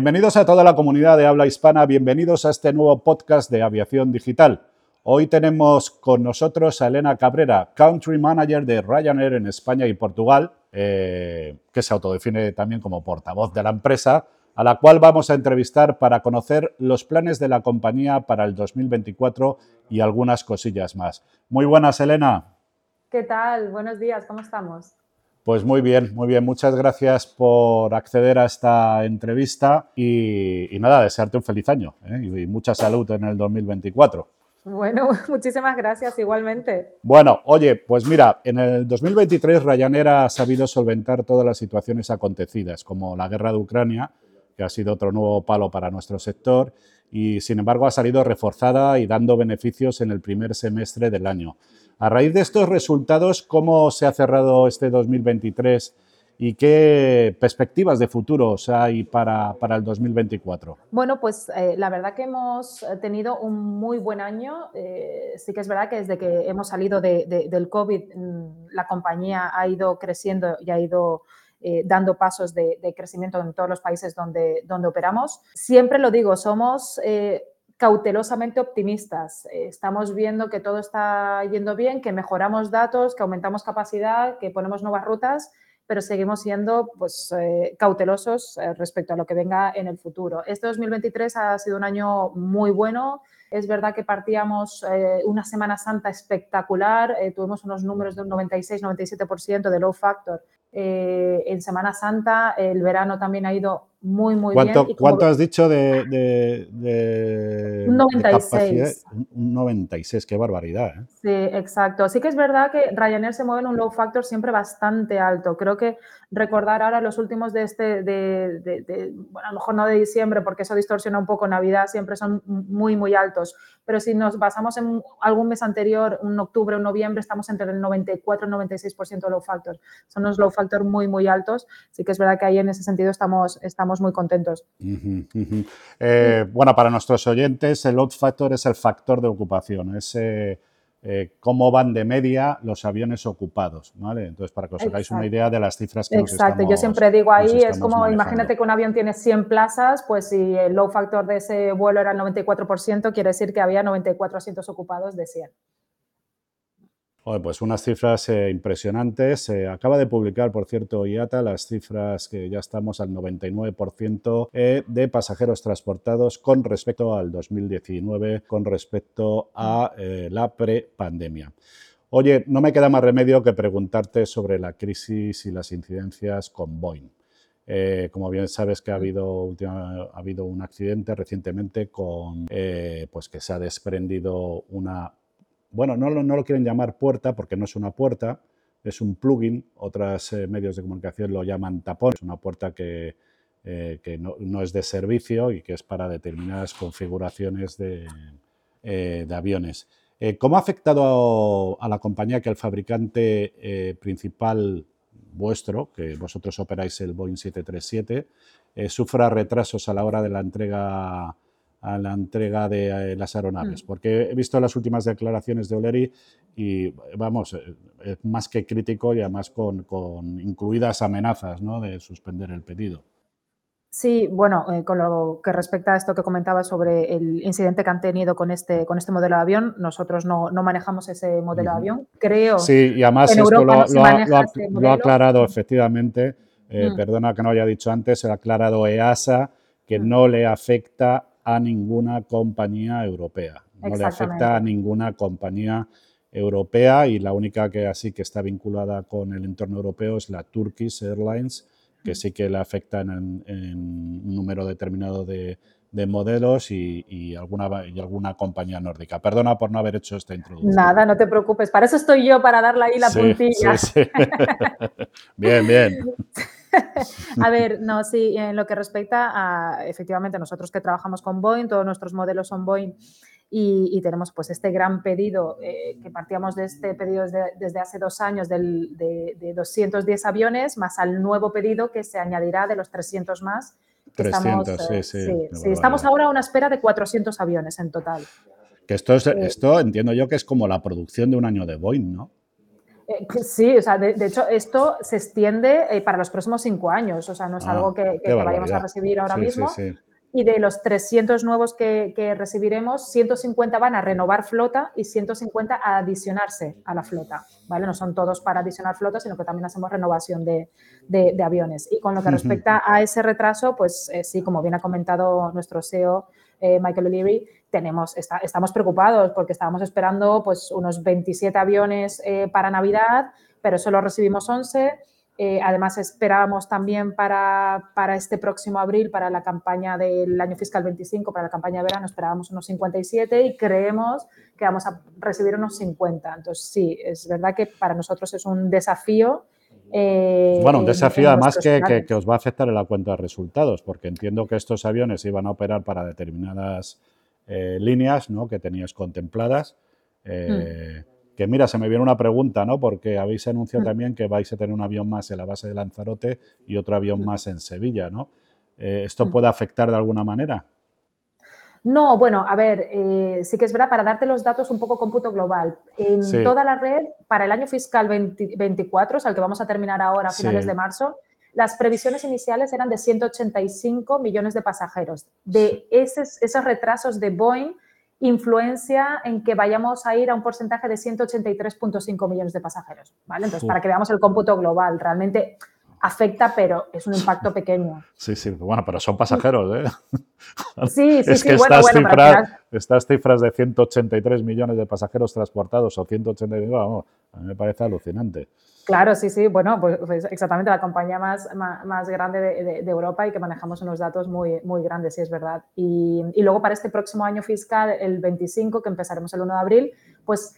Bienvenidos a toda la comunidad de habla hispana, bienvenidos a este nuevo podcast de aviación digital. Hoy tenemos con nosotros a Elena Cabrera, Country Manager de Ryanair en España y Portugal, eh, que se autodefine también como portavoz de la empresa, a la cual vamos a entrevistar para conocer los planes de la compañía para el 2024 y algunas cosillas más. Muy buenas, Elena. ¿Qué tal? Buenos días, ¿cómo estamos? Pues muy bien, muy bien. Muchas gracias por acceder a esta entrevista y, nada, desearte un feliz año ¿eh? y mucha salud en el 2024. Bueno, muchísimas gracias igualmente. Bueno, oye, pues mira, en el 2023 Ryanair ha sabido solventar todas las situaciones acontecidas, como la guerra de Ucrania, que ha sido otro nuevo palo para nuestro sector, y sin embargo ha salido reforzada y dando beneficios en el primer semestre del año. A raíz de estos resultados, ¿cómo se ha cerrado este 2023 y qué perspectivas de futuro hay para, para el 2024? Bueno, pues eh, la verdad que hemos tenido un muy buen año. Eh, sí que es verdad que desde que hemos salido del COVID, mm, la compañía ha ido creciendo y ha ido eh, dando pasos de, crecimiento en todos los países donde, donde operamos. Siempre lo digo, somos cautelosamente optimistas. Eh, estamos viendo que todo está yendo bien, que mejoramos datos, que aumentamos capacidad, que ponemos nuevas rutas, pero seguimos siendo pues, eh, cautelosos eh, respecto a lo que venga en el futuro. Este 2023 ha sido un año muy bueno. Es verdad que partíamos una Semana Santa espectacular, tuvimos unos números de un 96-97% de low factor. En Semana Santa el verano también ha ido muy, muy bien. Y ¿Cuánto has dicho de, de, un 96. un 96, qué barbaridad. ¿eh? Sí, exacto. Sí que es verdad que Ryanair se mueve en un low factor siempre bastante alto. Creo que recordar ahora los últimos de este, de, bueno, a lo mejor no de diciembre, porque eso distorsiona un poco Navidad, siempre son muy, muy altos. Pero si nos basamos en algún mes anterior, un octubre, un noviembre, estamos entre el 94 y el 96% low factor. Son unos low factor muy, muy altos. Sí que es verdad que ahí en ese sentido estamos, estamos muy contentos. Eh, bueno, para nuestros oyentes, el load factor es el factor de ocupación, es eh, eh, cómo van de media los aviones ocupados, ¿vale? Entonces, para que os hagáis una idea de las cifras que Exacto, yo siempre digo ahí, es como, imagínate que un avión tiene 100 plazas, pues si el load factor de ese vuelo era el 94%, quiere decir que había 94 asientos ocupados de 100 pues unas cifras eh, impresionantes. Se acaba de publicar, por cierto, IATA las cifras que ya estamos al 99% eh, de pasajeros transportados con respecto al 2019, con respecto a eh, la prepandemia. Oye, no me queda más remedio que preguntarte sobre la crisis y las incidencias con Boeing. como bien sabes que ha habido, ha habido un accidente recientemente con, pues que se ha desprendido una bueno, no, no lo quieren llamar puerta porque no es una puerta, es un plugin, otros eh, medios de comunicación lo llaman tapón, es una puerta que, eh, no, es de servicio y que es para determinadas configuraciones de, eh, aviones. ¿Cómo ha afectado a, la compañía que el fabricante principal vuestro, que vosotros operáis el Boeing 737, sufra retrasos a la hora de la entrega a la entrega de eh, las aeronaves, mm. porque he visto las últimas declaraciones de Oleri y, vamos, eh, es más que crítico y además con, incluidas amenazas ¿no? de suspender el pedido. Sí, bueno, eh, con lo que respecta a esto que comentaba sobre el incidente que han tenido con este, con este modelo de avión, nosotros no, manejamos ese modelo de avión. Creo sí, y además esto lo, ha, aclarado efectivamente, mm. perdona que no haya dicho antes, ha aclarado EASA que mm. no le afecta a ninguna compañía europea. No le afecta a ninguna compañía europea y la única que así que está vinculada con el entorno europeo es la Turkish Airlines, que sí que le afecta en, un número determinado de, modelos y, alguna, y alguna compañía nórdica. Perdona por no haber hecho esta introducción. Nada, no te preocupes. Para eso estoy yo, para darle ahí la puntilla. bien, bien. a ver, no, sí, en lo que respecta a, efectivamente, nosotros que trabajamos con Boeing, todos nuestros modelos son Boeing y, tenemos pues este gran pedido, eh, que partíamos de este pedido desde, hace dos años de, 210 aviones, más al nuevo pedido que se añadirá de los 300 más. 300, sí, sí. sí, estamos ahora a una espera de 400 aviones en total. Que esto, es, eh, esto entiendo yo que es como la producción de un año de Boeing, ¿no? Eh, sí, o sea, de, hecho, esto se extiende eh, para los próximos cinco años, o sea, no es ah, algo que, vayamos a recibir ahora mismo. Y de los 300 nuevos que, recibiremos, 150 van a renovar flota y 150 a adicionarse a la flota, ¿vale? No son todos para adicionar flota, sino que también hacemos renovación de, aviones. Y con lo que respecta a ese retraso, pues eh, sí, como bien ha comentado nuestro CEO, Michael O'Leary, tenemos, estamos preocupados porque estábamos esperando pues, unos 27 aviones eh, para Navidad, pero solo recibimos 11. Eh, además, esperábamos también para, para, este próximo abril, para la campaña del año fiscal 25, para la campaña de verano, esperábamos unos 57 y creemos que vamos a recibir unos 50. Entonces, sí, es verdad que para nosotros es un desafío. Eh, bueno, un desafío además que, que, que, os va a afectar en la cuenta de resultados, porque entiendo que estos aviones iban a operar para determinadas eh, líneas ¿no? que tenías contempladas. Hmm. Que mira, se me viene una pregunta, ¿no? Porque habéis anunciado hmm. también que vais a tener un avión más en la base de Lanzarote y otro avión hmm. más en Sevilla, ¿no? Eh, ¿Esto puede afectar de alguna manera? No, bueno, a ver, sí que es verdad, para darte los datos un poco cómputo global, en toda la red, para el año fiscal 24, o sea, el que vamos a terminar ahora a finales de marzo, las previsiones iniciales eran de 185 millones de pasajeros. De esos, esos retrasos de Boeing, influencia en que vayamos a ir a un porcentaje de 183.5 millones de pasajeros. ¿vale? Entonces, para que veamos el cómputo global, realmente afecta, pero es un impacto pequeño. Sí, sí, bueno, pero son pasajeros, ¿eh? Sí, sí, es que bueno, estas, cifras, estas cifras de 183 millones de pasajeros transportados o 185, vamos, a mí me parece alucinante. Claro, sí, sí. Bueno, pues, pues exactamente la compañía más, más, grande de, Europa y que manejamos unos datos muy, muy grandes, sí es verdad. Y, luego para este próximo año fiscal, el 25, que empezaremos el 1 de abril, pues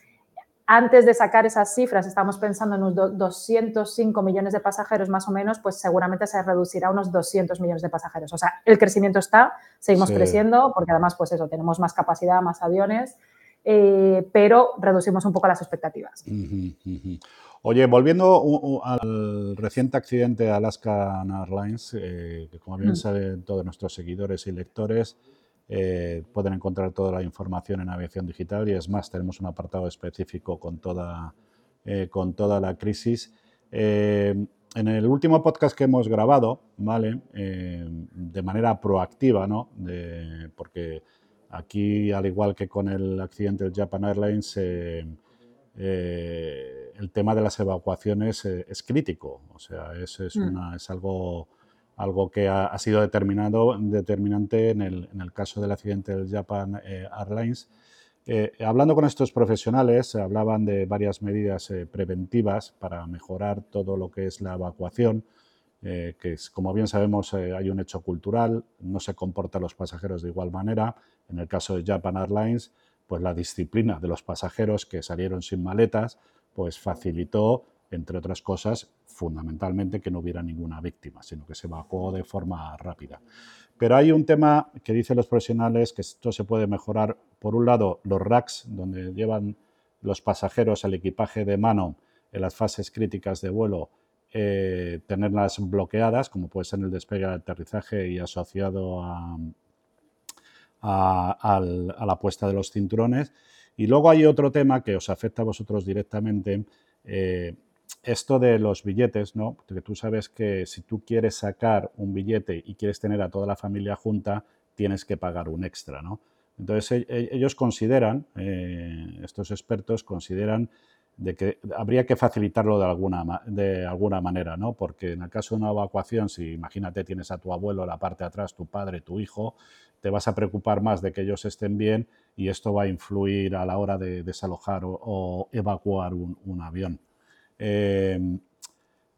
antes de sacar esas cifras, estamos pensando en unos 205 millones de pasajeros más o menos, pues seguramente se reducirá a unos 200 millones de pasajeros. O sea, el crecimiento está, seguimos creciendo, porque además, pues eso, tenemos más capacidad, más aviones, eh, pero reducimos un poco las expectativas. Oye, volviendo al reciente accidente de Alaska Airlines, eh, que como bien mm. saben todos nuestros seguidores y lectores, eh, pueden encontrar toda la información en Aviación Digital y es más, tenemos un apartado específico con toda, eh, con toda la crisis. en el último podcast que hemos grabado, ¿vale? de manera proactiva, ¿no? porque aquí, al igual que con el accidente del Japan Airlines, eh, el tema de las evacuaciones eh, es crítico. O sea, es, es, mm. es algo, algo que ha, sido determinado, determinante en el, en el, caso del accidente del Japan eh, Airlines. hablando con estos profesionales, hablaban de varias medidas preventivas para mejorar todo lo que es la evacuación, que como bien sabemos hay un hecho cultural, no se comportan los pasajeros de igual manera. En el caso de Japan Airlines, pues la disciplina de los pasajeros que salieron sin maletas, pues facilitó, entre otras cosas, fundamentalmente que no hubiera ninguna víctima, sino que se evacuó de forma rápida. Pero hay un tema que dicen los profesionales que esto se puede mejorar. Por un lado, los racks, donde llevan los pasajeros el equipaje de mano en las fases críticas de vuelo, eh, tenerlas bloqueadas, como puede ser el despegue al aterrizaje y asociado a, la puesta de los cinturones. Y luego hay otro tema que os afecta a vosotros directamente, eh, esto de los billetes, ¿no? Que tú sabes que si tú quieres sacar un billete y quieres tener a toda la familia junta, tienes que pagar un extra, ¿no? Entonces e, e, ellos consideran, eh, estos expertos consideran de que habría que facilitarlo de alguna, de alguna manera, ¿no? Porque en el caso de una evacuación, si imagínate tienes a tu abuelo en la parte de atrás, tu padre, tu hijo, te vas a preocupar más de que ellos estén bien y esto va a influir a la hora de desalojar o, evacuar un, avión. Em,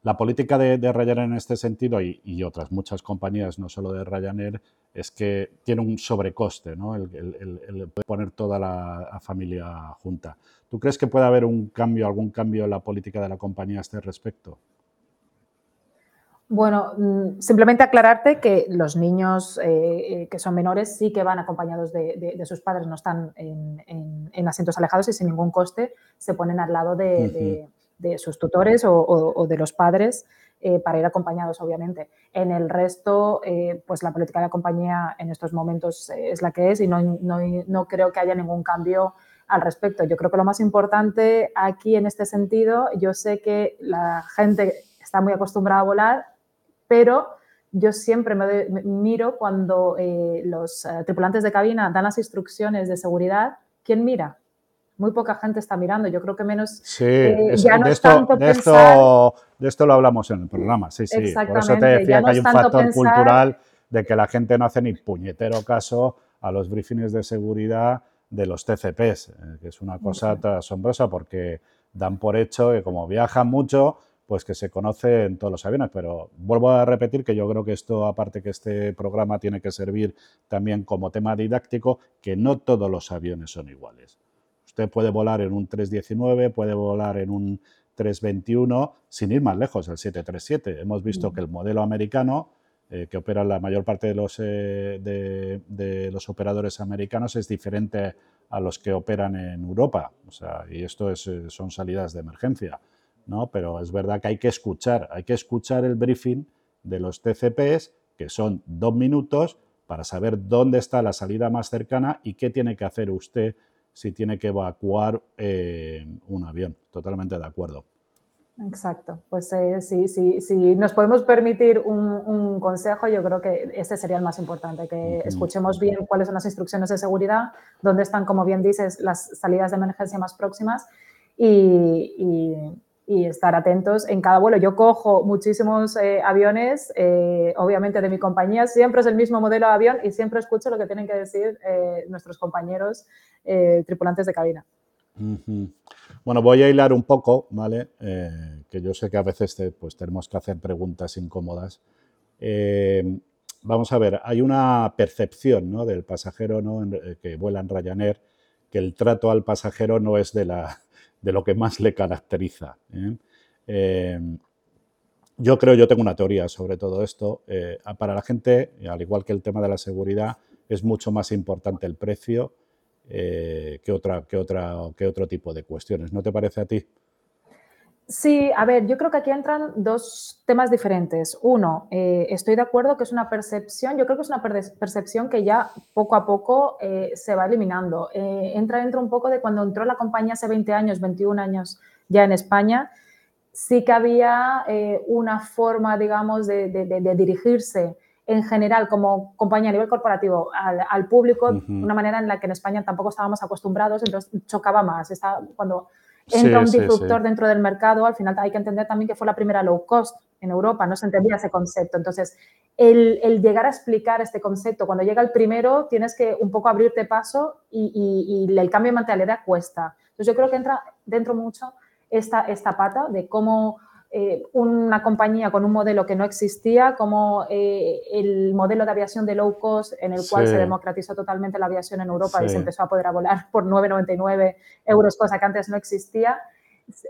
la política de, Ryanair en este sentido y, otras muchas compañías, no solo de Ryanair, es que tiene un sobrecoste, ¿no? el, poner toda la, familia junta. ¿Tú crees que puede haber un cambio, algún cambio en la política de la compañía a este respecto? Bueno, mm, simplemente aclararte que los niños eh, eh, que son menores sí que van acompañados de, sus padres, no están en, asientos alejados y sin ningún coste se ponen al lado de, sus tutores o, de los padres eh, para ir acompañados, obviamente. En el resto, pues la política de la compañía en estos momentos es la que es y no, no creo que haya ningún cambio al respecto. Yo creo que lo más importante aquí en este sentido, yo sé que la gente está muy acostumbrada a volar, pero yo siempre me, miro cuando eh, los eh, tripulantes de cabina dan las instrucciones de seguridad, ¿quién mira? Muy poca gente está mirando. Yo creo que menos. Sí, de, esto, de, esto, lo hablamos en el programa. Sí, sí. Por eso te decía que hay un factor cultural de que la gente no hace ni puñetero caso a los briefings de seguridad de los TCPs, eh, que es una cosa asombrosa porque dan por hecho que como viajan mucho, pues que se conoce en todos los aviones. Pero vuelvo a repetir que yo creo que esto, aparte que este programa tiene que servir también como tema didáctico, que no todos los aviones son iguales. Usted puede volar en un 319, puede volar en un 321, sin ir más lejos, el 737. Hemos visto que el modelo americano, eh, que opera la mayor parte de los, eh, de, los operadores americanos, es diferente a los que operan en Europa. O sea, y esto es, eh, son salidas de emergencia. ¿no? Pero es verdad que hay que escuchar, hay que escuchar el briefing de los TCPs, que son dos minutos, para saber dónde está la salida más cercana y qué tiene que hacer usted si tiene que evacuar eh, un avión. Totalmente de acuerdo. Exacto. Pues eh, sí, sí, si nos podemos permitir un, consejo, yo creo que este sería el más importante, que escuchemos bien cuáles son las instrucciones de seguridad, dónde están, como bien dices, las salidas de emergencia más próximas y y estar atentos en cada vuelo. Yo cojo muchísimos eh, aviones, eh, obviamente de mi compañía, siempre es el mismo modelo de avión y siempre escucho lo que tienen que decir eh, nuestros compañeros tripulantes de cabina. Bueno, voy a hilar un poco, ¿vale? que yo sé que a veces pues, tenemos que hacer preguntas incómodas. vamos a ver, hay una percepción ¿no? del pasajero ¿no? que vuela en Ryanair, que el trato al pasajero no es de la, de lo que más le caracteriza. ¿eh? Eh, yo creo, yo tengo una teoría sobre todo esto. Eh, para la gente, al igual que el tema de la seguridad, es mucho más importante el precio que, otra, que, otra, que otro tipo de cuestiones. ¿No te parece a ti? Sí, a ver, yo creo que aquí entran dos temas diferentes. Uno, estoy de acuerdo que es una percepción, yo creo que es una percepción que ya poco a poco se va eliminando. entra dentro un poco de cuando entró la compañía hace 20 años, 21 años ya en España, sí que había una forma, digamos, de, dirigirse en general como compañía a nivel corporativo al, público, una manera en la que en España tampoco estábamos acostumbrados, entonces chocaba más. Cuando entra un disruptor dentro del mercado, al final hay que entender también que fue la primera low cost en Europa, no se entendía ese concepto. Entonces, el, llegar a explicar este concepto, cuando llega el primero, tienes que un poco abrirte paso y, el cambio de mentalidad cuesta. Entonces, yo creo que entra dentro mucho esta, esta pata de cómo eh, una compañía con un modelo que no existía, como eh, el modelo de aviación de low cost, en el cual se democratizó totalmente la aviación en Europa y se empezó a poder volar por 9,99 euros, cosa que antes no existía,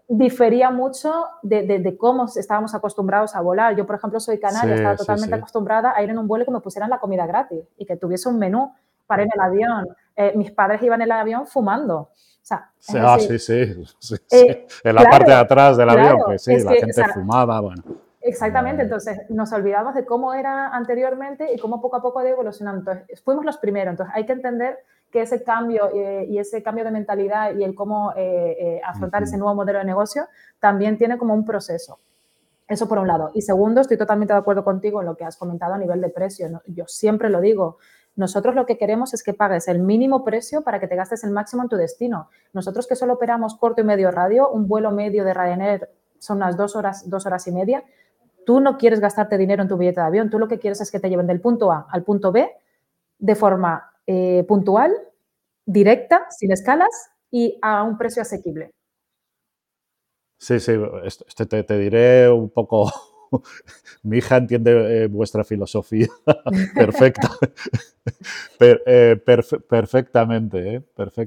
difería mucho de, cómo estábamos acostumbrados a volar. Yo, por ejemplo, soy canaria, estaba totalmente acostumbrada a ir en un vuelo que me pusieran la comida gratis y que tuviese un menú para ir en el avión. Eh, mis padres iban en el avión fumando. O ah, sí, sí, eh, En la parte de atrás del avión, que sí, la gente fumaba, bueno. Exactamente, entonces nos olvidamos de cómo era anteriormente y cómo poco a poco ha ido evolucionando. Entonces, fuimos los primeros, entonces hay que entender que ese cambio eh, y ese cambio de mentalidad y el cómo eh, afrontar ese nuevo modelo de negocio también tiene como un proceso. Eso por un lado. Y segundo, estoy totalmente de acuerdo contigo en lo que has comentado a nivel de precio. Yo siempre lo digo, nosotros lo que queremos es que pagues el mínimo precio para que te gastes el máximo en tu destino. Nosotros que solo operamos corto y medio radio, un vuelo medio de Ryanair son unas dos horas, dos horas y media. Tú no quieres gastarte dinero en tu billete de avión, tú lo que quieres es que te lleven del punto A al punto B de forma eh, puntual, directa, sin escalas y a un precio asequible. Sí, sí, te, te diré un poco mi hija entiende eh, vuestra filosofía perfecta. Eh, perfectamente, ¿eh?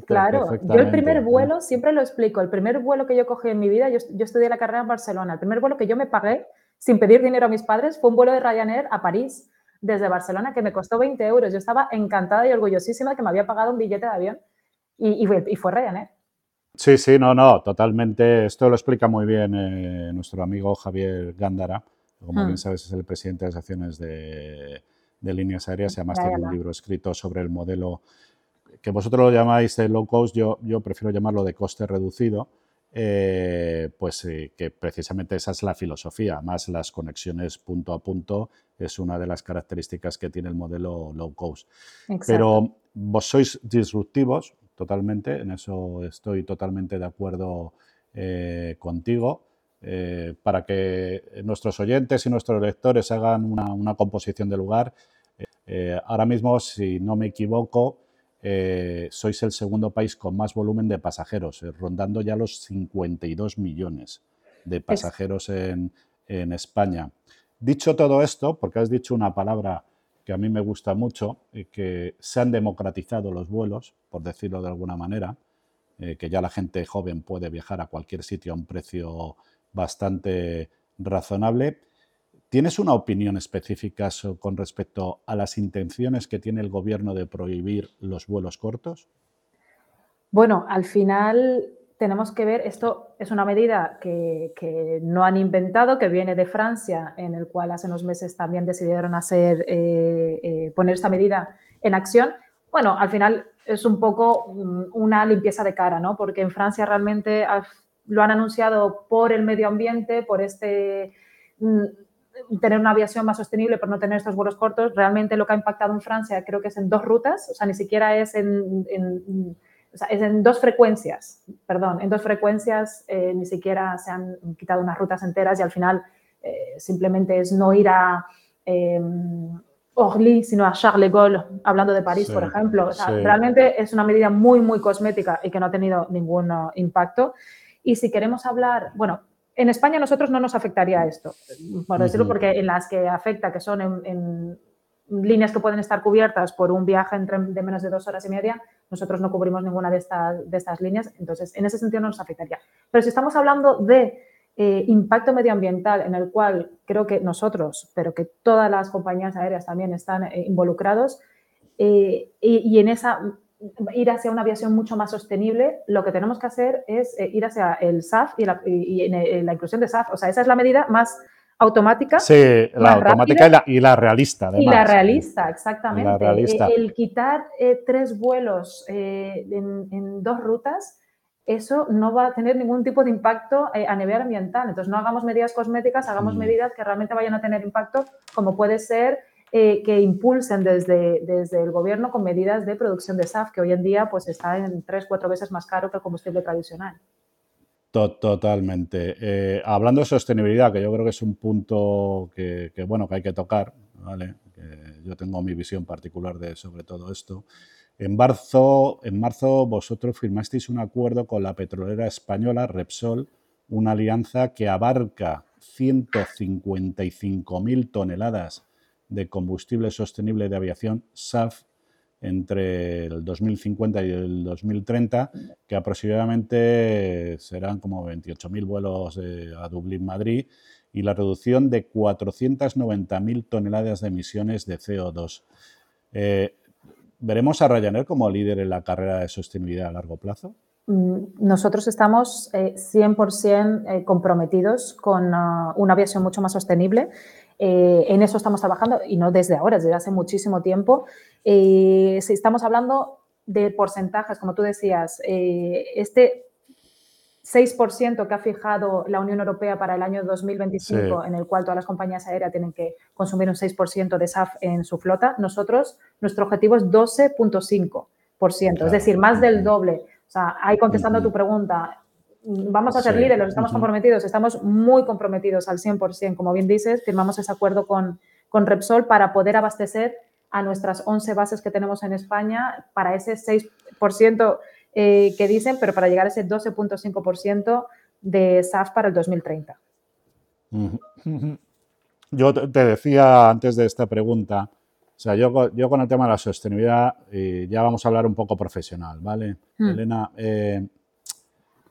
claro, yo el primer vuelo, siempre lo explico, el primer vuelo que yo cogí en mi vida, yo, estudié la carrera en Barcelona, el primer vuelo que yo me pagué sin pedir dinero a mis padres fue un vuelo de Ryanair a París, desde Barcelona, que me costó 20 euros. Yo estaba encantada y orgullosísima de que me había pagado un billete de avión y, y, fue Ryanair. Sí, sí, no, no, totalmente. Esto lo explica muy bien nuestro amigo Javier Gándara como bien hmm. sabes, es el presidente de las acciones de, líneas aéreas y además tiene un libro escrito sobre el modelo que vosotros lo llamáis de low cost, yo, yo prefiero llamarlo de coste reducido, eh, pues que precisamente esa es la filosofía, más las conexiones punto a punto es una de las características que tiene el modelo low cost. Pero vos sois disruptivos totalmente, en eso estoy totalmente de acuerdo contigo. Eh, para que nuestros oyentes y nuestros lectores hagan una, composición de lugar. Eh, ahora mismo, si no me equivoco, eh, sois el segundo país con más volumen de pasajeros, rondando ya los 52 millones de pasajeros en, en, España. Dicho todo esto, porque has dicho una palabra que a mí me gusta mucho, que se han democratizado los vuelos, por decirlo de alguna manera, que ya la gente joven puede viajar a cualquier sitio a un precio bastante razonable. ¿Tienes una opinión específica con respecto a las intenciones que tiene el gobierno de prohibir los vuelos cortos? Bueno, al final tenemos que ver, esto es una medida que, no han inventado, que viene de Francia, en el cual hace unos meses también decidieron hacer, eh, eh, poner esta medida en acción. Bueno, al final es un poco mm, una limpieza de cara, ¿no? Porque en Francia realmente lo han anunciado por el medio ambiente, por este mm, tener una aviación más sostenible, por no tener estos vuelos cortos. Realmente lo que ha impactado en Francia creo que es en dos rutas, o sea, ni siquiera es en, es en dos frecuencias, perdón, en dos frecuencias eh, ni siquiera se han quitado unas rutas enteras y al final eh, simplemente es no ir a eh, Orly, sino a Charles de Gaulle, hablando de París, por ejemplo. Realmente es una medida muy, muy cosmética y que no ha tenido ningún impacto. Y si queremos hablar, bueno, en España a nosotros no nos afectaría esto, por decirlo, porque en las que afecta, que son en, líneas que pueden estar cubiertas por un viaje entre, de menos de dos horas y media, nosotros no cubrimos ninguna de estas, de estas líneas, entonces en ese sentido no nos afectaría. Pero si estamos hablando de eh, impacto medioambiental en el cual creo que nosotros, pero que todas las compañías aéreas también están eh, involucrados, eh, y, en esa ir hacia una aviación mucho más sostenible, lo que tenemos que hacer es eh, ir hacia el SAF y, la, inclusión de SAF. O sea, esa es la medida más automática. Sí, la automática y la, realista. y la realista, exactamente. Eh, el, quitar eh, tres vuelos en, dos rutas, eso no va a tener ningún tipo de impacto a nivel ambiental. Entonces, no hagamos medidas cosméticas, hagamos mm. medidas que realmente vayan a tener impacto, como puede ser eh, que impulsen desde, desde el gobierno con medidas de producción de SAF, que hoy en día pues, está en tres, cuatro veces más caro que el combustible tradicional. Totalmente. Eh, hablando de sostenibilidad, que yo creo que es un punto que, bueno, que hay que tocar, ¿vale? yo tengo mi visión particular de, sobre todo esto. En marzo, en marzo vosotros firmasteis un acuerdo con la petrolera española Repsol, una alianza que abarca 155.000 toneladas de combustible sostenible de aviación, SAF, entre el 2050 y el 2030, que aproximadamente serán como 28.000 vuelos a Dublín-Madrid y la reducción de 490.000 toneladas de emisiones de CO2. Eh, ¿Veremos a Ryanair como líder en la carrera de sostenibilidad a largo plazo? Mm, nosotros estamos 100% eh, eh, comprometidos con ah, una aviación mucho más sostenible eh, en eso estamos trabajando y no desde ahora, desde hace muchísimo tiempo. Eh, si estamos hablando de porcentajes, como tú decías, eh, este 6% que ha fijado la Unión Europea para el año 2025, en el cual todas las compañías aéreas tienen que consumir un 6% de SAF en su flota, nosotros, nuestro objetivo es 12.5%, es decir, más del doble. O sea, ahí contestando a tu pregunta, vamos a ser líderes, estamos comprometidos, estamos muy comprometidos al 100%. Como bien dices, firmamos ese acuerdo con, con Repsol para poder abastecer a nuestras 11 bases que tenemos en España para ese 6% eh, que dicen, pero para llegar a ese 12.5% de SAF para el 2030. Yo te decía antes de esta pregunta, o sea, yo, yo con el tema de la sostenibilidad, eh, ya vamos a hablar un poco profesional, ¿vale? Hmm. Elena, eh,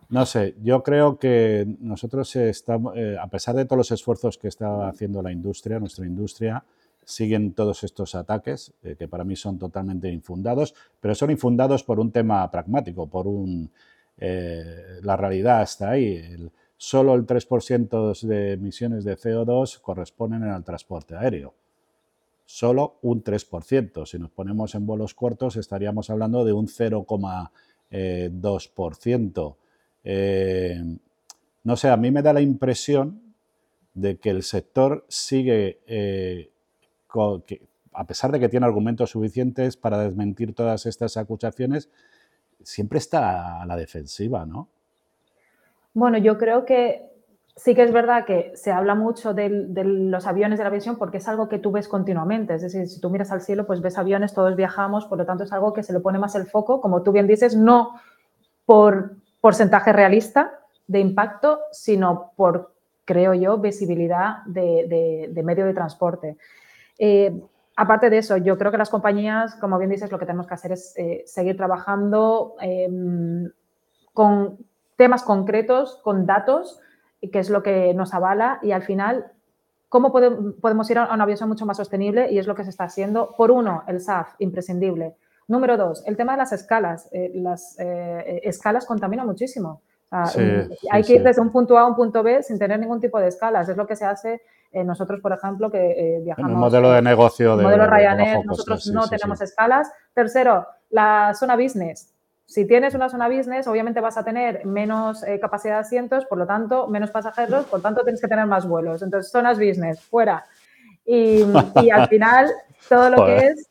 no sé, yo creo que nosotros estamos, eh, a pesar de todos los esfuerzos que está haciendo la industria, nuestra industria, siguen todos estos ataques, eh, que para mí son totalmente infundados, pero son infundados por un tema pragmático, por un... Eh, la realidad está ahí. solo el 3% de emisiones de CO2 corresponden al transporte aéreo. solo un 3%. Si nos ponemos en vuelos cortos estaríamos hablando de un 0,2%. Eh, no sé, a mí me da la impresión de que el sector sigue, eh, a pesar de que tiene argumentos suficientes para desmentir todas estas acusaciones, siempre está a la defensiva, ¿no? Bueno, yo creo que sí que es verdad que se habla mucho de, los aviones de la aviación porque es algo que tú ves continuamente. Es decir, si tú miras al cielo, pues ves aviones, todos viajamos, por lo tanto es algo que se le pone más el foco, como tú bien dices, no por porcentaje realista de impacto, sino por, creo yo, visibilidad de, medio de transporte. Eh, aparte de eso, yo creo que las compañías, como bien dices, lo que tenemos que hacer es eh, seguir trabajando em, con temas concretos, con datos, que es lo que nos avala y al final, ¿cómo podemos ir a una aviación mucho más sostenible? Y es lo que se está haciendo. Por uno, el SAF, imprescindible. Número dos, el tema de las escalas. Eh, las eh, escalas contaminan muchísimo. hay que ir desde un punto A a un punto B sin tener ningún tipo de escalas. Es lo que se hace eh, nosotros, por ejemplo, que viajamos. En modelo de negocio de. modelo Ryanair, nosotros no tenemos escalas. Tercero, la zona business. Si tienes una zona business, obviamente vas a tener menos eh, capacidad de asientos, por lo tanto, menos pasajeros, por tanto, tienes que tener más vuelos. Entonces, zonas business, fuera. Y, al final, todo lo que es...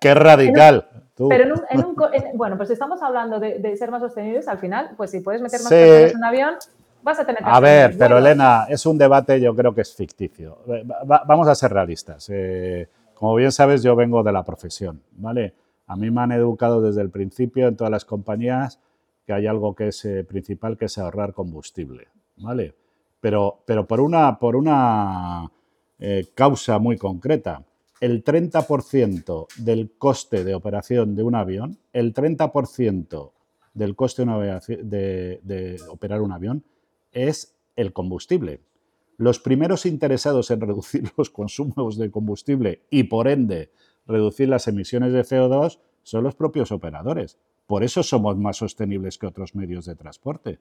¡Qué radical! Pero en un, bueno, pues si estamos hablando de, ser más sostenibles, al final, pues si puedes meter más personas en un avión, vas a tener que A ver, pero Elena, es un debate, yo creo que es ficticio. vamos a ser realistas. Eh, como bien sabes, yo vengo de la profesión, ¿vale? A mí me han educado desde el principio en todas las compañías que hay algo que es eh, principal, que es ahorrar combustible, ¿vale? Pero, pero por una, por una eh, causa muy concreta. El 30% del coste de operación de un avión, el 30% del coste de, operar un avión es el combustible. Los primeros interesados en reducir los consumos de combustible y por ende reducir las emisiones de CO2 son los propios operadores. Por eso somos más sostenibles que otros medios de transporte.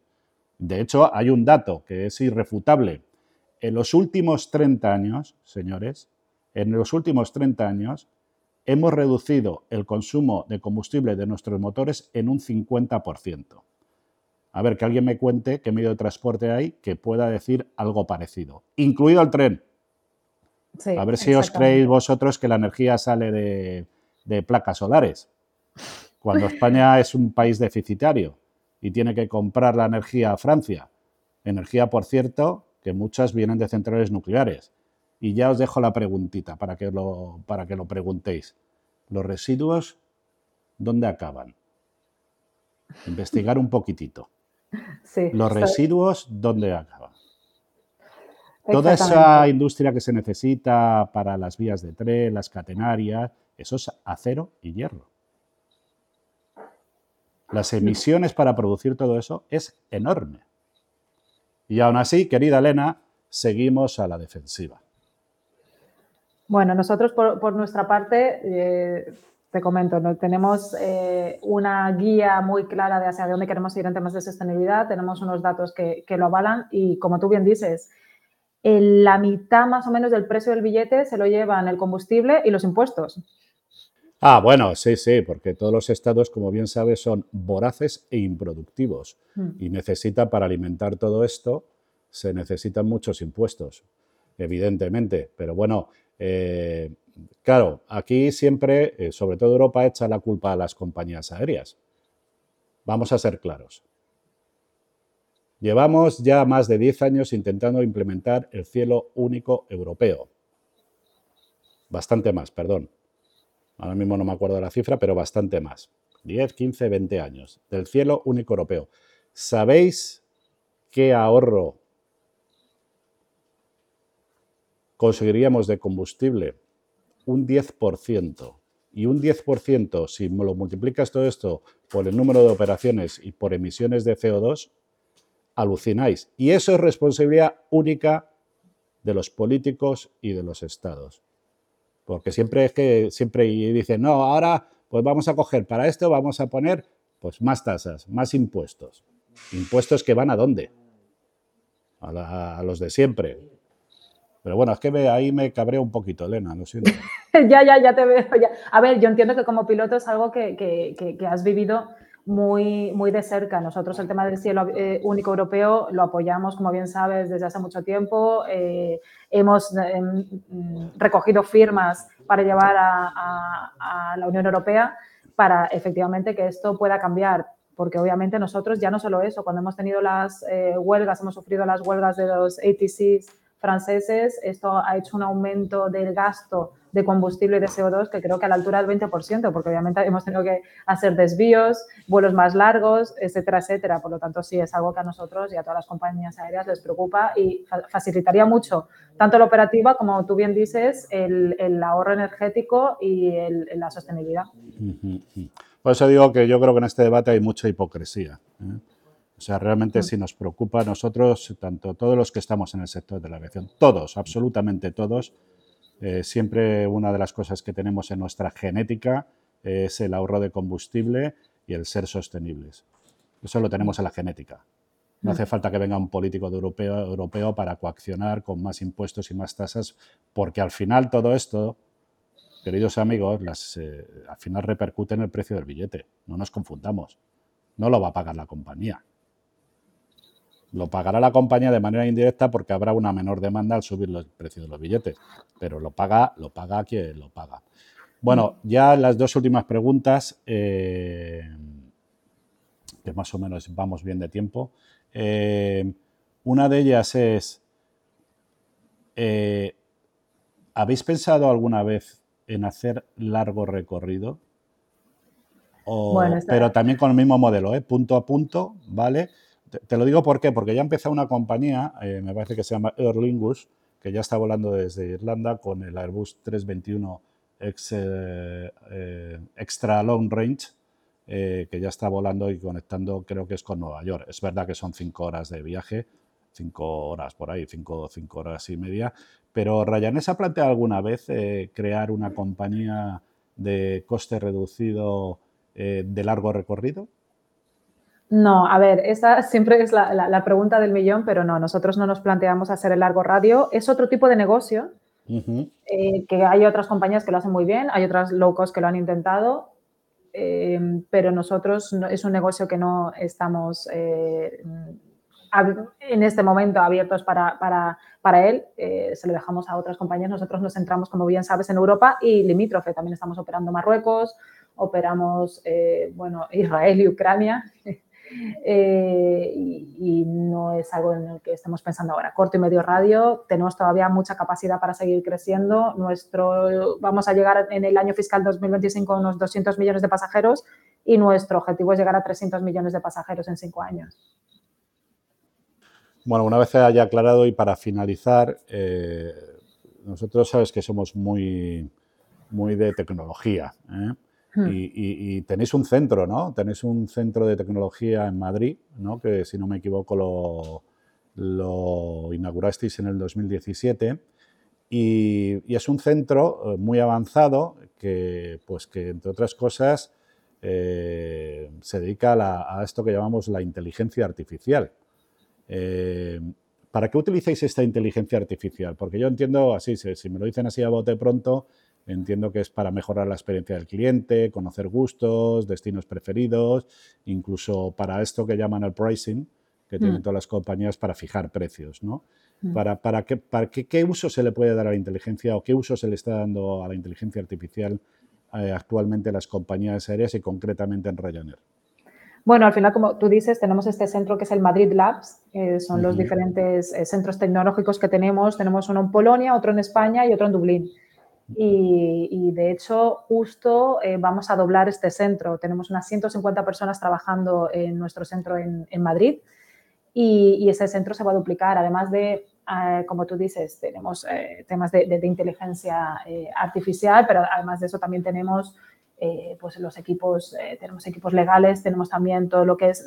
De hecho, hay un dato que es irrefutable. En los últimos 30 años, señores, en los últimos 30 años hemos reducido el consumo de combustible de nuestros motores en un 50%. A ver, que alguien me cuente qué medio de transporte hay que pueda decir algo parecido, incluido el tren a ver si os creéis vosotros que la energía sale de, placas solares. Cuando España es un país deficitario y tiene que comprar la energía a Francia. Energía, por cierto, que muchas vienen de centrales nucleares. Y ya os dejo la preguntita para que lo, para que lo preguntéis. ¿Los residuos dónde acaban? Investigar un poquitito. Los residuos dónde acaban. Toda esa industria que se necesita para las vías de tren, las catenarias, eso es acero y hierro. Las emisiones para producir todo eso es enorme. Y aún así, querida Elena, seguimos a la defensiva. Bueno, nosotros por, nuestra parte, eh, te comento, ¿no? tenemos eh, una guía muy clara de hacia dónde queremos ir en temas de sostenibilidad, tenemos unos datos que, que lo avalan y como tú bien dices, la mitad más o menos del precio del billete se lo llevan el combustible y los impuestos. Ah, bueno, sí, sí, porque todos los estados, como bien sabes, son voraces e improductivos mm. y necesita para alimentar todo esto, se necesitan muchos impuestos, evidentemente. Pero bueno, eh, claro, aquí siempre, eh, sobre todo Europa, echa la culpa a las compañías aéreas. Vamos a ser claros. Llevamos ya más de 10 años intentando implementar el cielo único europeo. Bastante más, perdón. Ahora mismo no me acuerdo la cifra, pero bastante más. 10, 15, 20 años del cielo único europeo. ¿Sabéis qué ahorro conseguiríamos de combustible? Un 10%. Y un 10%, si lo multiplicas todo esto por el número de operaciones y por emisiones de CO2, alucináis. Y eso es responsabilidad única de los políticos y de los estados. Porque siempre es que siempre dicen, no, ahora pues vamos a coger para esto, vamos a poner pues más tasas, más impuestos. Impuestos que van a dónde? A, los de siempre. Pero bueno, es que ahí me cabreo un poquito, Elena, lo siento. ya, ya, ya te veo. A ver, yo entiendo que como piloto es algo que, que, que, has vivido muy, muy de cerca. Nosotros el tema del cielo eh, único europeo lo apoyamos, como bien sabes, desde hace mucho tiempo. Eh, hemos em, recogido firmas para llevar a, a, la Unión Europea para efectivamente que esto pueda cambiar porque obviamente nosotros ya no solo eso, cuando hemos tenido las eh, huelgas, hemos sufrido las huelgas de los ATCs franceses, esto ha hecho un aumento del gasto de combustible y de CO2 que creo que a la altura del 20%, porque obviamente hemos tenido que hacer desvíos, vuelos más largos, etcétera, etcétera. Por lo tanto, sí, es algo que a nosotros y a todas las compañías aéreas les preocupa y facilitaría mucho tanto la operativa como tú bien dices, el, ahorro energético y la sostenibilidad. Por eso digo que yo creo que en este debate hay mucha hipocresía. ¿eh? O sea, realmente mm. sí nos preocupa a nosotros, tanto todos los que estamos en el sector de la aviación, todos, absolutamente todos, eh, siempre una de las cosas que tenemos en nuestra genética es el ahorro de combustible y el ser sostenibles. Eso lo tenemos en la genética. No hace falta que venga un político de europeo, europeo para coaccionar con más impuestos y más tasas, porque al final todo esto, queridos amigos, las, eh, al final repercute en el precio del billete. No nos confundamos. No lo va a pagar la compañía. Lo pagará la compañía de manera indirecta porque habrá una menor demanda al subir el precio de los billetes, pero lo paga, lo paga quien lo paga. Bueno, ya las dos últimas preguntas, eh, que más o menos vamos bien de tiempo. Eh, una de ellas es, eh, ¿habéis pensado alguna vez en hacer largo recorrido? Pero también con el mismo modelo, punto a punto, ¿vale? Te, lo digo por qué, porque ya empezó una compañía, eh, me parece que se llama Aer Lingus, que ya está volando desde Irlanda con el Airbus 321 eh, eh, Extra Long Range, que ya está volando y conectando, creo que es con Nueva York. Es verdad que son cinco horas de viaje, cinco horas por ahí, cinco, cinco horas y media, pero Ryanair se ha planteado alguna vez crear una compañía de coste reducido de largo recorrido. No, a ver, esa siempre es la, pregunta del millón, pero no, nosotros no nos planteamos hacer el largo radio. Es otro tipo de negocio, eh, que hay otras compañías que lo hacen muy bien, hay otras low cost que lo han intentado, eh, pero nosotros es un negocio que no estamos eh, en este momento abiertos para, para él. se lo dejamos a otras compañías. Nosotros nos centramos, como bien sabes, en Europa y limítrofe. También estamos operando Marruecos, operamos, bueno, Israel y Ucrania. Eh, y, no es algo en el que estemos pensando ahora. Corto y medio radio, tenemos todavía mucha capacidad para seguir creciendo. Nuestro, vamos a llegar en el año fiscal 2025 a unos 200 millones de pasajeros y nuestro objetivo es llegar a 300 millones de pasajeros en cinco años. Bueno, una vez haya aclarado y para finalizar, eh, nosotros sabes que somos muy, muy de tecnología. ¿eh? Hmm. Y, tenéis un centro, ¿no? Tenéis un centro de tecnología en Madrid, ¿no? Que si no me equivoco lo, inaugurasteis en el 2017. Y, es un centro eh, muy avanzado que, pues que entre otras cosas, eh, se dedica a, esto que llamamos la inteligencia artificial. Eh, ¿Para qué utilizáis esta inteligencia artificial? Porque yo entiendo así, si me lo dicen así a bote pronto, Entiendo que es para mejorar la experiencia del cliente, conocer gustos, destinos preferidos, incluso para esto que llaman el pricing, que tienen mm. todas las compañías para fijar precios, ¿no? Mm. Para, para, qué, para qué, uso se le puede dar a la inteligencia o qué uso se le está dando a la inteligencia artificial eh, actualmente en las compañías aéreas y concretamente en Ryanair. Bueno, al final, como tú dices, tenemos este centro que es el Madrid Labs, que son los diferentes eh, centros tecnológicos que tenemos. Tenemos uno en Polonia, otro en España y otro en Dublín. Y, de hecho, justo eh, vamos a doblar este centro. Tenemos unas 150 personas trabajando en nuestro centro en, Madrid y, ese centro se va a duplicar. Además de, eh, como tú dices, tenemos eh, temas de, inteligencia artificial, pero además de eso también tenemos pues los equipos, tenemos equipos legales, tenemos también todo lo que es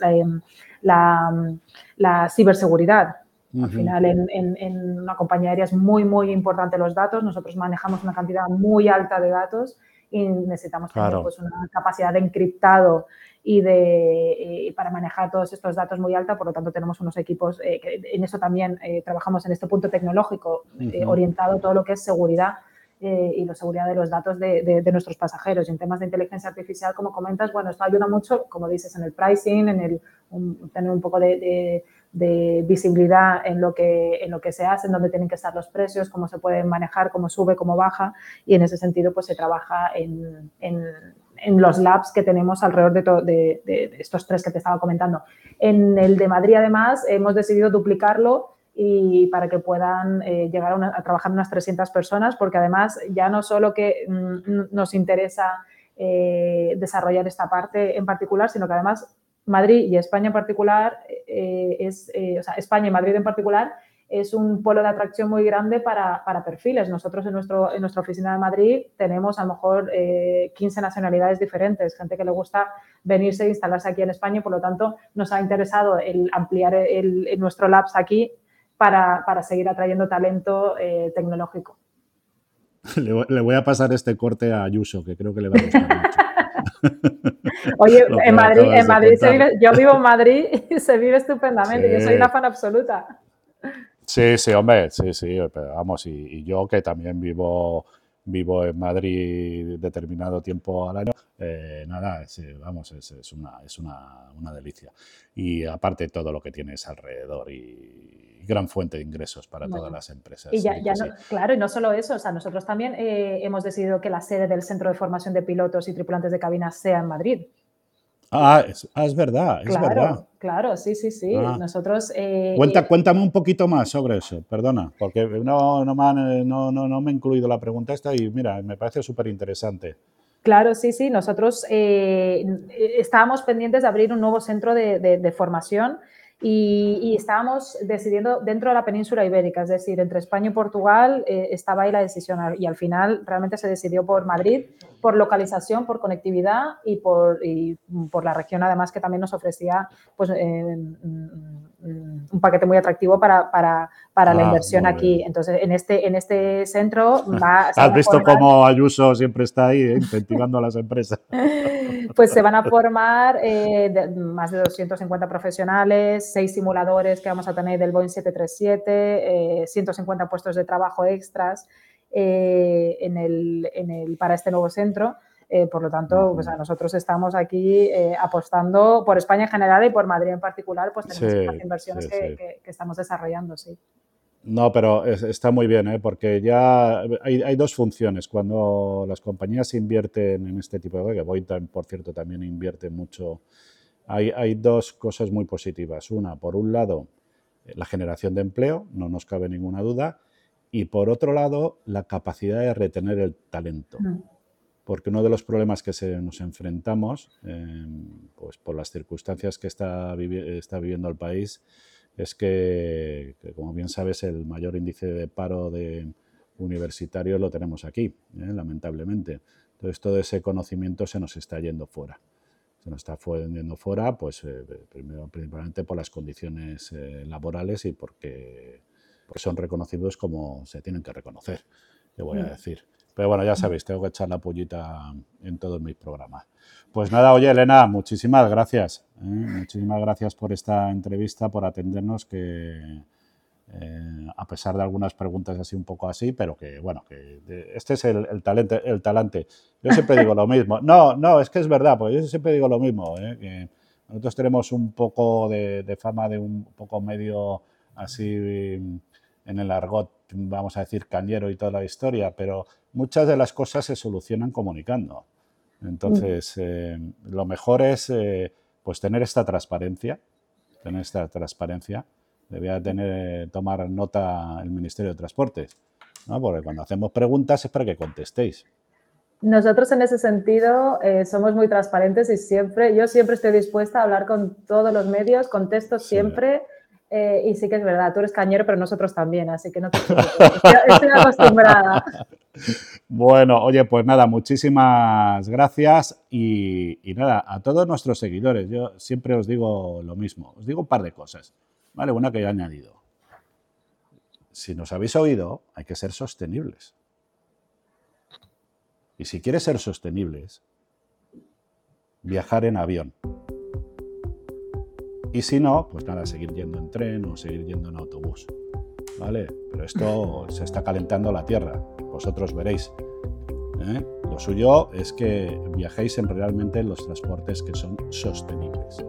la ciberseguridad. Al final, en, una compañía aérea es muy, muy importante los datos. Nosotros manejamos una cantidad muy alta de datos y necesitamos tener pues, una capacidad de encriptado y de, para manejar todos estos datos muy alta, por lo tanto tenemos unos equipos que en eso también trabajamos en este punto tecnológico orientado a todo lo que es seguridad eh, y la seguridad de los datos de, nuestros pasajeros. Y en temas de inteligencia artificial, como comentas, bueno, esto ayuda mucho, como dices, en el pricing, en el tener un poco de, visibilidad en lo, que, en lo que se hace, en dónde tienen que estar los precios, cómo se pueden manejar, cómo sube, cómo baja. Y en ese sentido, pues se trabaja en, en los labs que tenemos alrededor de, de, estos tres que te estaba comentando. En el de Madrid, además, hemos decidido duplicarlo y para que puedan eh, llegar a, trabajar unas 300 personas, porque además ya no solo que mm, nos interesa eh, desarrollar esta parte en particular, sino que además Madrid y España en particular, eh, es, o sea, España y Madrid en particular es un polo de atracción muy grande para, para perfiles. Nosotros en, nuestro, en nuestra oficina de Madrid tenemos a lo mejor 15 nacionalidades diferentes, gente que le gusta venirse e instalarse aquí en España y por lo tanto nos ha interesado el ampliar el, nuestro labs aquí para, seguir atrayendo talento eh, tecnológico. Le, voy a pasar este corte a Ayuso, que creo que le va a gustar mucho. Oye, en Madrid, en Madrid se vive, yo vivo en Madrid y se vive estupendamente. Yo soy una fan absoluta. Sí, sí, hombre, sí, sí, pero vamos, y, yo que también vivo, vivo en Madrid determinado tiempo al año, eh, nada, vamos, es, una, es una, una, delicia. Y aparte todo lo que tienes alrededor y, gran fuente de ingresos para todas las empresas. Y ya, claro, y no solo eso, o sea, nosotros también eh, hemos decidido que la sede del Centro de Formación de Pilotos y Tripulantes de Cabina sea en Madrid. Ah, es, ah, verdad, es claro, verdad. Claro, sí, sí, sí. Ah. Nosotros. Eh, Cuenta, eh, cuéntame un poquito más sobre eso, perdona, porque no, no, me no, no, me he incluido la pregunta esta y mira, me parece súper interesante. Claro, sí, sí. Nosotros estábamos pendientes de abrir un nuevo centro de, de formación y, estábamos decidiendo dentro de la península ibérica, es decir, entre España y Portugal eh, estaba ahí la decisión. Y al final realmente se decidió por Madrid, por localización, por conectividad y por, y por la región además que también nos ofrecía pues, eh, un paquete muy atractivo para, para, para la ah, inversión aquí. Entonces, en este, en este centro va... Has visto cómo Ayuso siempre está ahí ¿eh? incentivando a las empresas. pues se van a formar eh, más de 250 profesionales, seis simuladores que vamos a tener del Boeing 737, 150 eh, puestos de trabajo extras en el, en el, para este nuevo centro. Eh, por lo tanto, pues nosotros estamos aquí eh, apostando por España en general y por Madrid en particular, pues tenemos las inversiones que, estamos desarrollando, sí. No, pero está muy bien, ¿eh? porque ya hay, dos funciones. Cuando las compañías invierten en este tipo de cosas, que Boeing, por cierto, también invierte mucho, hay, hay dos cosas muy positivas. Una, por un lado, la generación de empleo, no nos cabe ninguna duda, y por otro lado, la capacidad de retener el talento porque uno de los problemas que se, nos enfrentamos, em, pues por las circunstancias que está, está, viviendo el país, es que, como bien sabes, el mayor índice de paro de universitario lo tenemos aquí, ¿eh? lamentablemente. Entonces, todo ese conocimiento se nos está yendo fuera. Se nos está yendo fuera, pues, eh, primero, principalmente por las condiciones eh, laborales y porque, porque, son reconocidos como se tienen que reconocer, te voy a mm. decir. Pero bueno, ya sabéis, tengo que echar la pullita en todos mis programas. Pues nada, oye Elena, muchísimas gracias. ¿eh? Muchísimas gracias por esta entrevista, por atendernos, que eh, a pesar de algunas preguntas así un poco así, pero que bueno, que este es el, talento, el talante. Yo siempre digo lo mismo. No, no, es que es verdad, pues yo siempre digo lo mismo, ¿eh? que nosotros tenemos un poco de, fama de un poco medio así en el argot, vamos a decir, cañero y toda la historia, pero muchas de las cosas se solucionan comunicando. Entonces, mm. eh, lo mejor es eh, pues tener esta transparencia, tener esta transparencia. Debía tener, tomar nota el Ministerio de Transportes, ¿no? porque cuando hacemos preguntas es para que contestéis. Nosotros en ese sentido eh, somos muy transparentes y siempre, yo siempre estoy dispuesta a hablar con todos los medios, contesto siempre. Eh, y sí que es verdad, tú eres cañero, pero nosotros también, así que no te estoy, acostumbrada. Bueno, oye, pues nada, muchísimas gracias y, nada, a todos nuestros seguidores, yo siempre os digo lo mismo, os digo un par de cosas, ¿vale? Una que he añadido. Si nos habéis oído, hay que ser sostenibles. Y si quieres ser sostenibles, viajar en avión. Y si no, pues nada, seguir yendo en tren o seguir yendo en autobús. ¿Vale? Pero esto se está calentando la Tierra. Vosotros veréis. ¿eh? Lo suyo es que viajéis en realmente en los transportes que son sostenibles.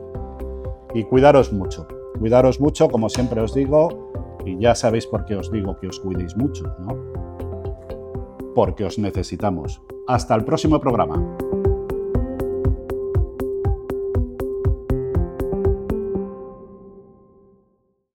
Y cuidaros mucho. Cuidaros mucho, como siempre os digo, y ya sabéis por qué os digo que os cuidéis mucho, ¿no? Porque os necesitamos. Hasta el próximo programa.